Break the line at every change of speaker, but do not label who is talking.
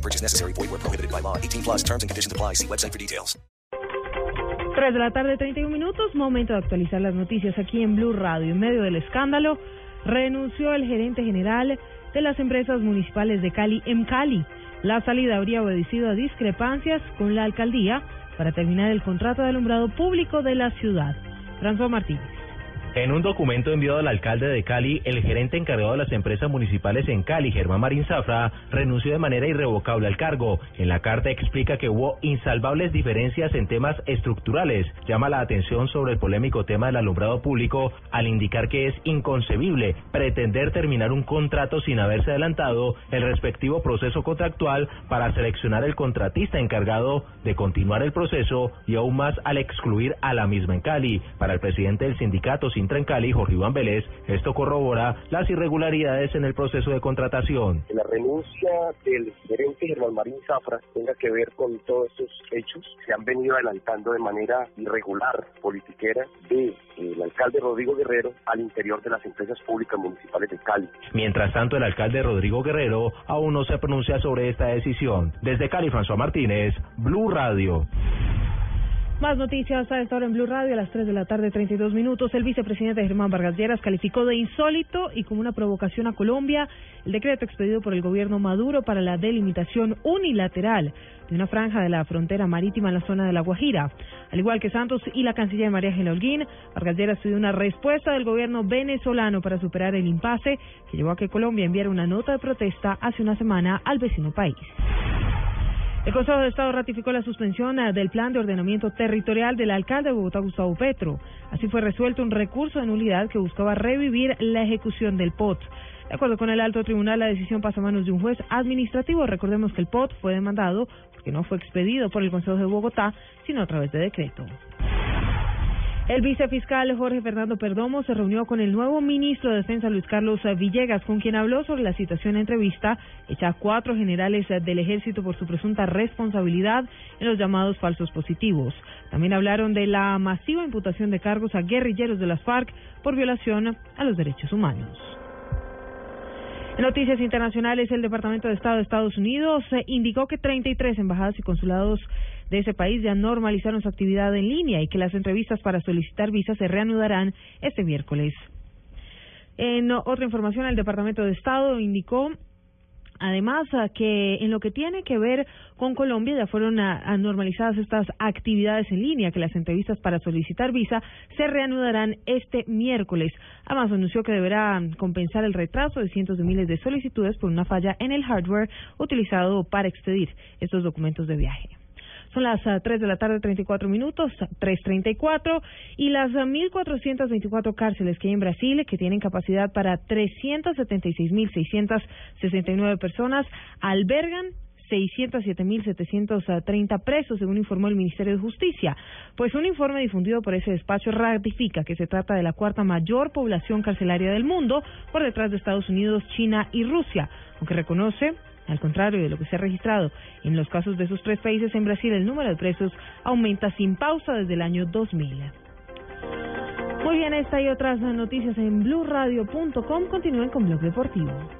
No purchase necessary. Void where prohibited by law. 18 plus terms and conditions apply. See website for details.
3 de la tarde, 31 minutos. Momento de actualizar las noticias aquí en Blue Radio. En medio del escándalo, renunció el gerente general de las empresas municipales de Cali en Cali. La salida habría obedecido a discrepancias con la alcaldía para terminar el contrato de alumbrado público de la ciudad. François Martínez.
En un documento enviado al alcalde de Cali, el gerente encargado de las empresas municipales en Cali, Germán Marín Zafra, renunció de manera irrevocable al cargo. En la carta explica que hubo insalvables diferencias en temas estructurales. Llama la atención sobre el polémico tema del alumbrado público al indicar que es inconcebible pretender terminar un contrato sin haberse adelantado el respectivo proceso contractual para seleccionar el contratista encargado de continuar el proceso y aún más al excluir a la misma en Cali. Para el presidente del sindicato, Sintra en Cali, Jorge Iván Vélez, esto corrobora las irregularidades en el proceso de contratación.
La renuncia del gerente Germán Marín Zafra tenga que ver con todos estos hechos se han venido adelantando de manera irregular, politiquera, de el alcalde Rodrigo Guerrero al interior de las empresas públicas municipales de Cali.
Mientras tanto, el alcalde Rodrigo Guerrero aún no se pronuncia sobre esta decisión. Desde Cali, François Martínez, Blue Radio.
Más noticias a esta hora en Blue Radio a las 3 de la tarde, 32 minutos. El vicepresidente Germán Vargas Lleras calificó de insólito y como una provocación a Colombia el decreto expedido por el gobierno Maduro para la delimitación unilateral de una franja de la frontera marítima en la zona de La Guajira. Al igual que Santos y la canciller María Ángela Holguín, Vargas Lleras pidió una respuesta del gobierno venezolano para superar el impasse que llevó a que Colombia enviara una nota de protesta hace una semana al vecino país. El Consejo de Estado ratificó la suspensión eh, del plan de ordenamiento territorial del alcalde de Bogotá, Gustavo Petro. Así fue resuelto un recurso de nulidad que buscaba revivir la ejecución del POT. De acuerdo con el alto tribunal, la decisión pasa a manos de un juez administrativo. Recordemos que el POT fue demandado porque no fue expedido por el Consejo de Bogotá, sino a través de decreto. El vicefiscal Jorge Fernando Perdomo se reunió con el nuevo ministro de Defensa Luis Carlos Villegas, con quien habló sobre la situación en entrevista hecha a cuatro generales del ejército por su presunta responsabilidad en los llamados falsos positivos. También hablaron de la masiva imputación de cargos a guerrilleros de las FARC por violación a los derechos humanos. En noticias internacionales, el Departamento de Estado de Estados Unidos indicó que 33 embajadas y consulados de ese país ya normalizaron su actividad en línea y que las entrevistas para solicitar visas se reanudarán este miércoles. En otra información, el Departamento de Estado indicó Además, que en lo que tiene que ver con Colombia ya fueron normalizadas estas actividades en línea, que las entrevistas para solicitar visa se reanudarán este miércoles. Además, anunció que deberá compensar el retraso de cientos de miles de solicitudes por una falla en el hardware utilizado para expedir estos documentos de viaje. Son las 3 ah, de la tarde, 34 minutos, 3.34, y las 1.424 ah, cárceles que hay en Brasil, que tienen capacidad para 376.669 personas, albergan 607.730 presos, según informó el Ministerio de Justicia. Pues un informe difundido por ese despacho ratifica que se trata de la cuarta mayor población carcelaria del mundo, por detrás de Estados Unidos, China y Rusia, aunque reconoce al contrario de lo que se ha registrado en los casos de esos tres países, en Brasil el número de presos aumenta sin pausa desde el año 2000. Muy bien, esta y otras noticias en blueradio.com. Continúen con Blog Deportivo.